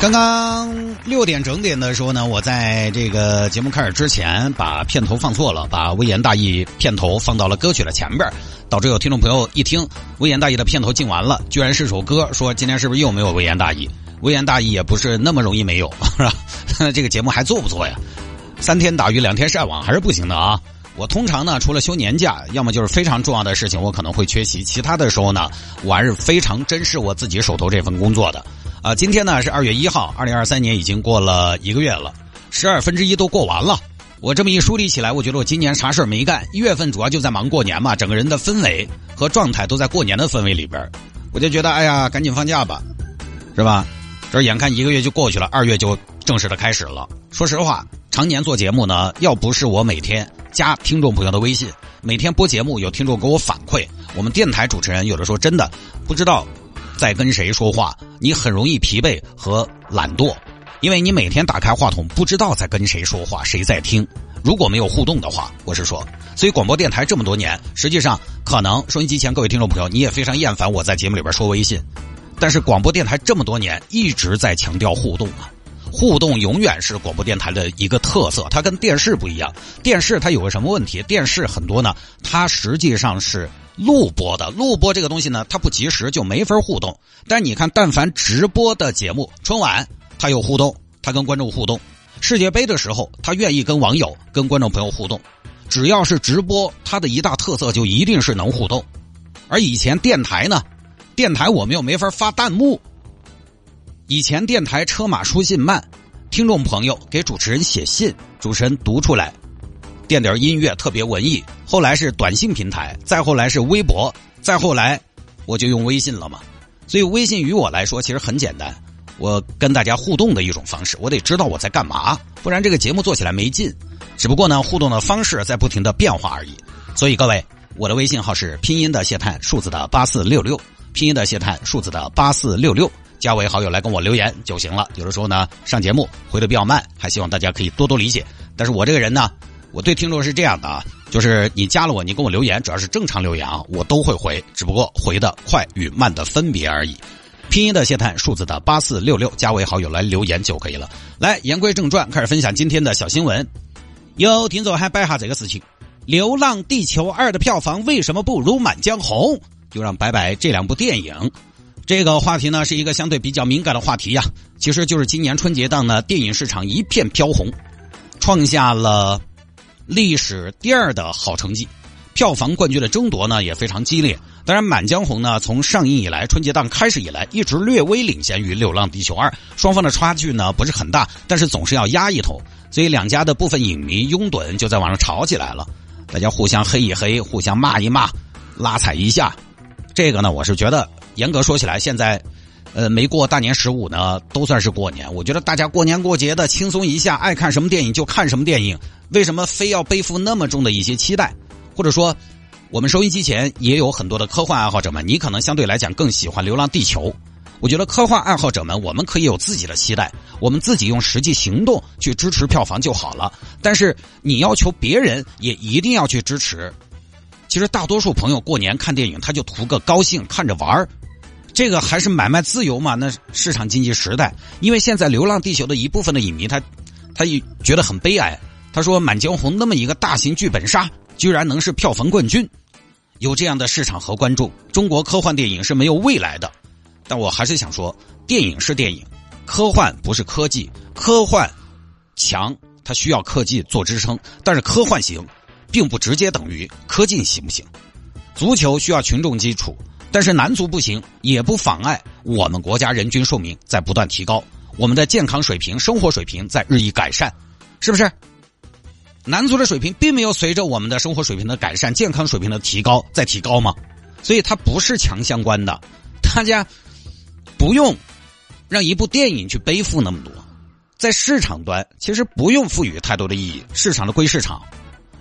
刚刚六点整点的时候呢，我在这个节目开始之前把片头放错了，把微言大义片头放到了歌曲的前边，导致有听众朋友一听微言大义的片头进完了，居然是首歌，说今天是不是又没有微言大义？微言大义也不是那么容易没有，是吧？这个节目还做不做呀？三天打鱼两天晒网还是不行的啊！我通常呢，除了休年假，要么就是非常重要的事情，我可能会缺席，其他的时候呢，我还是非常珍视我自己手头这份工作的。啊，今天呢是二月一号，二零二三年已经过了一个月了，十二分之一都过完了。我这么一梳理起来，我觉得我今年啥事儿没干。一月份主要就在忙过年嘛，整个人的氛围和状态都在过年的氛围里边我就觉得，哎呀，赶紧放假吧，是吧？这眼看一个月就过去了，二月就正式的开始了。说实话，常年做节目呢，要不是我每天加听众朋友的微信，每天播节目有听众给我反馈，我们电台主持人有的时候真的不知道。在跟谁说话，你很容易疲惫和懒惰，因为你每天打开话筒，不知道在跟谁说话，谁在听。如果没有互动的话，我是说，所以广播电台这么多年，实际上可能收音机前各位听众朋友，你也非常厌烦我在节目里边说微信，但是广播电台这么多年一直在强调互动啊，互动永远是广播电台的一个特色，它跟电视不一样，电视它有个什么问题？电视很多呢，它实际上是。录播的录播这个东西呢，它不及时就没法互动。但你看，但凡直播的节目，春晚它有互动，它跟观众互动；世界杯的时候，他愿意跟网友、跟观众朋友互动。只要是直播，它的一大特色就一定是能互动。而以前电台呢，电台我们又没法发弹幕。以前电台车马书信慢，听众朋友给主持人写信，主持人读出来。垫点音乐特别文艺，后来是短信平台，再后来是微博，再后来我就用微信了嘛。所以微信于我来说其实很简单，我跟大家互动的一种方式。我得知道我在干嘛，不然这个节目做起来没劲。只不过呢，互动的方式在不停的变化而已。所以各位，我的微信号是拼音的谢探，数字的八四六六，拼音的谢探，数字的八四六六，加为好友来跟我留言就行了。有的时候呢，上节目回的比较慢，还希望大家可以多多理解。但是我这个人呢。我对听众是这样的啊，就是你加了我，你跟我留言，只要是正常留言啊，我都会回，只不过回的快与慢的分别而已。拼音的谢探，数字的八四六六，加为好友来留言就可以了。来，言归正传，开始分享今天的小新闻。有听众还摆下这个事情，《流浪地球二》的票房为什么不如《满江红》？就让摆摆这两部电影。这个话题呢，是一个相对比较敏感的话题呀。其实就是今年春节档呢，电影市场一片飘红，创下了。历史第二的好成绩，票房冠军的争夺呢也非常激烈。当然，《满江红》呢从上映以来，春节档开始以来，一直略微领先于《流浪地球二》，双方的差距呢不是很大，但是总是要压一头，所以两家的部分影迷拥趸就在网上吵起来了，大家互相黑一黑，互相骂一骂，拉踩一下。这个呢，我是觉得严格说起来，现在。呃，没过大年十五呢，都算是过年。我觉得大家过年过节的轻松一下，爱看什么电影就看什么电影。为什么非要背负那么重的一些期待？或者说，我们收音机前也有很多的科幻爱好者们，你可能相对来讲更喜欢《流浪地球》。我觉得科幻爱好者们，我们可以有自己的期待，我们自己用实际行动去支持票房就好了。但是你要求别人也一定要去支持。其实大多数朋友过年看电影，他就图个高兴，看着玩儿。这个还是买卖自由嘛？那市场经济时代，因为现在《流浪地球》的一部分的影迷，他，他也觉得很悲哀。他说，《满江红》那么一个大型剧本杀，居然能是票房冠军，有这样的市场和观众，中国科幻电影是没有未来的。但我还是想说，电影是电影，科幻不是科技，科幻强，它需要科技做支撑，但是科幻行，并不直接等于科技行不行？足球需要群众基础。但是男足不行，也不妨碍我们国家人均寿命在不断提高，我们的健康水平、生活水平在日益改善，是不是？男足的水平并没有随着我们的生活水平的改善、健康水平的提高在提高吗？所以它不是强相关的，大家不用让一部电影去背负那么多，在市场端其实不用赋予太多的意义，市场的归市场。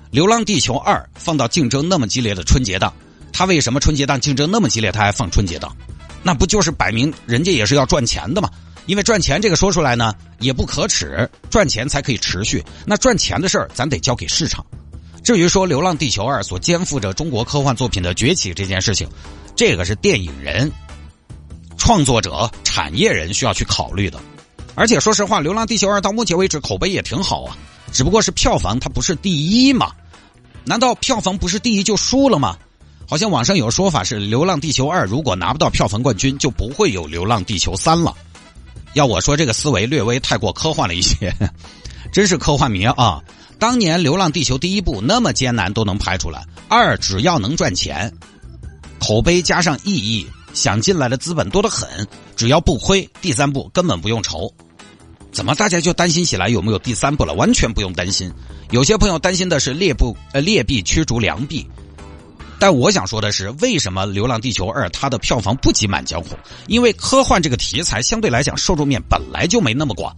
流浪地球二》放到竞争那么激烈的春节档，他为什么春节档竞争那么激烈，他还放春节档？那不就是摆明人家也是要赚钱的嘛？因为赚钱这个说出来呢也不可耻，赚钱才可以持续。那赚钱的事儿咱得交给市场。至于说《流浪地球二》所肩负着中国科幻作品的崛起这件事情，这个是电影人、创作者、产业人需要去考虑的。而且说实话，《流浪地球二》到目前为止口碑也挺好啊，只不过是票房它不是第一嘛？难道票房不是第一就输了吗？好像网上有说法是，《流浪地球二》如果拿不到票房冠军，就不会有《流浪地球三》了。要我说，这个思维略微太过科幻了一些，真是科幻迷啊！当年《流浪地球》第一部那么艰难都能拍出来，二只要能赚钱，口碑加上意义，想进来的资本多得很，只要不亏，第三部根本不用愁。怎么大家就担心起来有没有第三部了？完全不用担心。有些朋友担心的是劣不呃劣币驱逐良币，但我想说的是，为什么《流浪地球二》它的票房不及《满江红》？因为科幻这个题材相对来讲受众面本来就没那么广。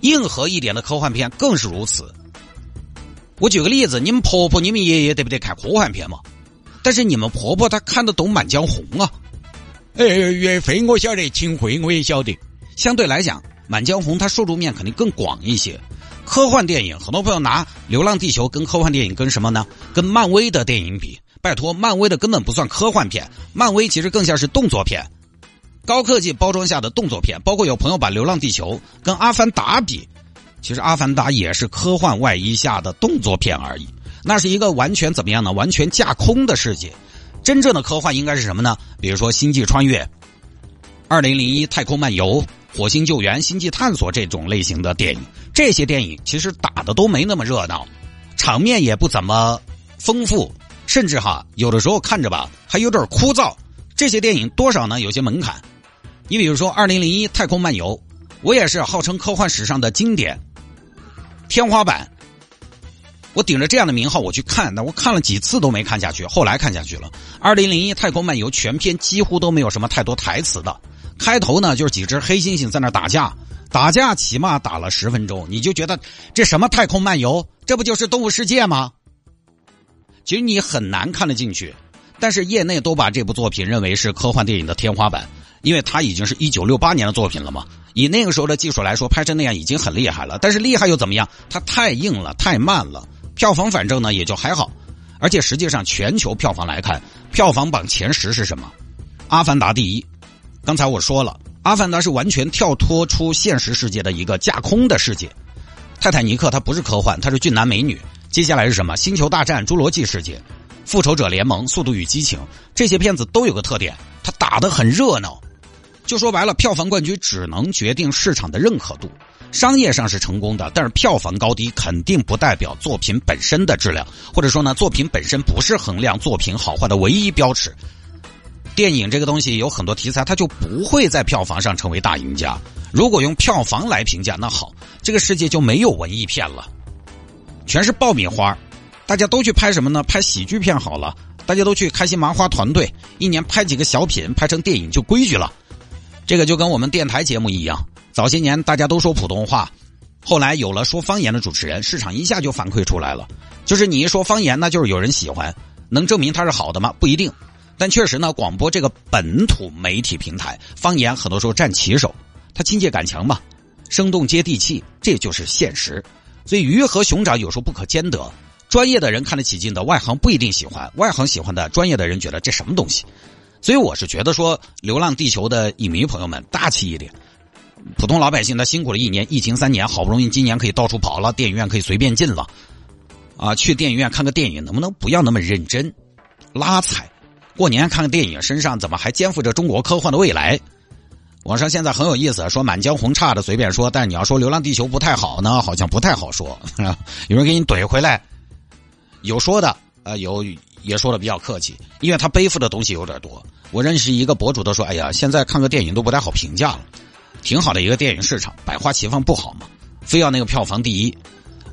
硬核一点的科幻片更是如此。我举个例子，你们婆婆、你们爷爷得不得看科幻片嘛？但是你们婆婆她看得懂《满江红》啊？哎，岳飞我晓得，秦桧我也晓得。相对来讲，《满江红》它受众面肯定更广一些。科幻电影，很多朋友拿《流浪地球》跟科幻电影跟什么呢？跟漫威的电影比？拜托，漫威的根本不算科幻片，漫威其实更像是动作片。高科技包装下的动作片，包括有朋友把《流浪地球》跟《阿凡达》比，其实《阿凡达》也是科幻外衣下的动作片而已。那是一个完全怎么样呢？完全架空的世界。真正的科幻应该是什么呢？比如说《星际穿越》、《二零零一太空漫游》、《火星救援》、《星际探索》这种类型的电影。这些电影其实打的都没那么热闹，场面也不怎么丰富，甚至哈有的时候看着吧还有点枯燥。这些电影多少呢？有些门槛。你比如说《二零零一太空漫游》，我也是号称科幻史上的经典天花板。我顶着这样的名号我去看，那我看了几次都没看下去，后来看下去了。《二零零一太空漫游》全篇几乎都没有什么太多台词的，开头呢就是几只黑猩猩在那打架，打架起码打了十分钟，你就觉得这什么太空漫游？这不就是动物世界吗？其实你很难看得进去，但是业内都把这部作品认为是科幻电影的天花板。因为它已经是一九六八年的作品了嘛，以那个时候的技术来说，拍成那样已经很厉害了。但是厉害又怎么样？它太硬了，太慢了。票房反正呢也就还好，而且实际上全球票房来看，票房榜前十是什么？《阿凡达》第一。刚才我说了，《阿凡达》是完全跳脱出现实世界的一个架空的世界。《泰坦尼克》它不是科幻，它是俊男美女。接下来是什么？《星球大战》、《侏罗纪世界》、《复仇者联盟》、《速度与激情》这些片子都有个特点，它打得很热闹。就说白了，票房冠军只能决定市场的认可度，商业上是成功的，但是票房高低肯定不代表作品本身的质量，或者说呢，作品本身不是衡量作品好坏的唯一标尺。电影这个东西有很多题材，它就不会在票房上成为大赢家。如果用票房来评价，那好，这个世界就没有文艺片了，全是爆米花。大家都去拍什么呢？拍喜剧片好了，大家都去开心麻花团队，一年拍几个小品，拍成电影就规矩了。这个就跟我们电台节目一样，早些年大家都说普通话，后来有了说方言的主持人，市场一下就反馈出来了。就是你一说方言，那就是有人喜欢，能证明它是好的吗？不一定。但确实呢，广播这个本土媒体平台，方言很多时候占旗手，它亲切感强嘛，生动接地气，这就是现实。所以鱼和熊掌有时候不可兼得，专业的人看得起劲的，外行不一定喜欢；外行喜欢的，专业的人觉得这什么东西。所以我是觉得说，《流浪地球》的影迷朋友们大气一点，普通老百姓他辛苦了一年，疫情三年，好不容易今年可以到处跑了，电影院可以随便进了，啊，去电影院看个电影能不能不要那么认真，拉踩？过年看个电影，身上怎么还肩负着中国科幻的未来？网上现在很有意思，说《满江红》差的随便说，但你要说《流浪地球》不太好呢，好像不太好说，有人给你怼回来，有说的，啊，有。也说的比较客气，因为他背负的东西有点多。我认识一个博主都说：“哎呀，现在看个电影都不太好评价了，挺好的一个电影市场，百花齐放不好吗？非要那个票房第一？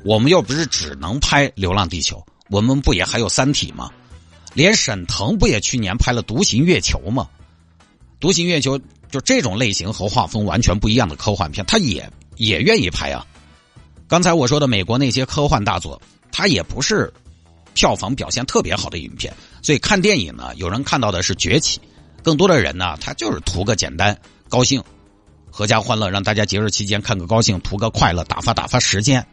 我们又不是只能拍《流浪地球》，我们不也还有《三体》吗？连沈腾不也去年拍了《独行月球》吗？《独行月球》就这种类型和画风完全不一样的科幻片，他也也愿意拍啊。刚才我说的美国那些科幻大作。它也不是票房表现特别好的影片。所以看电影呢，有人看到的是崛起，更多的人呢，他就是图个简单、高兴、阖家欢乐，让大家节日期间看个高兴，图个快乐，打发打发时间。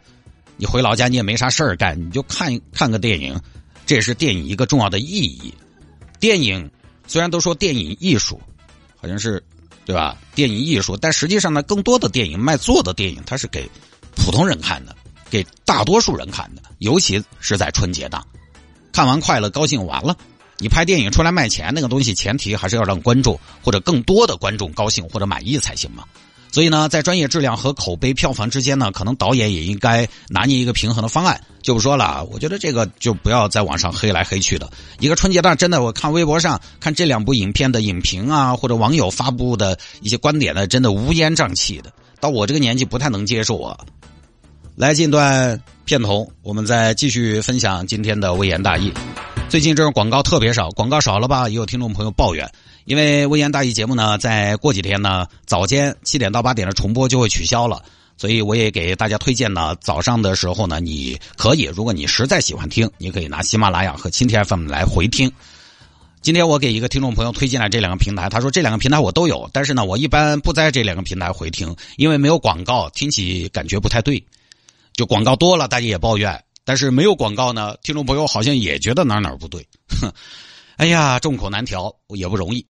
你回老家你也没啥事儿干，你就看看个电影，这也是电影一个重要的意义。电影虽然都说电影艺术，好像是对吧？电影艺术，但实际上呢，更多的电影卖座的电影，它是给普通人看的，给大多数人看的，尤其是在春节档，看完快乐高兴完了。你拍电影出来卖钱，那个东西前提还是要让观众或者更多的观众高兴或者满意才行嘛。所以呢，在专业质量和口碑票房之间呢，可能导演也应该拿捏一个平衡的方案。就不说了，我觉得这个就不要在网上黑来黑去的。一个春节档真的，我看微博上看这两部影片的影评啊，或者网友发布的一些观点呢，真的乌烟瘴气的，到我这个年纪不太能接受啊。来进段片头，我们再继续分享今天的微言大义。最近这种广告特别少，广告少了吧？也有听众朋友抱怨。因为微言大义节目呢，在过几天呢，早间七点到八点的重播就会取消了，所以我也给大家推荐呢，早上的时候呢，你可以，如果你实在喜欢听，你可以拿喜马拉雅和蜻蜓 FM 来回听。今天我给一个听众朋友推荐了这两个平台，他说这两个平台我都有，但是呢，我一般不在这两个平台回听，因为没有广告，听起感觉不太对。就广告多了，大家也抱怨；但是没有广告呢，听众朋友好像也觉得哪哪不对。哼，哎呀，众口难调，也不容易。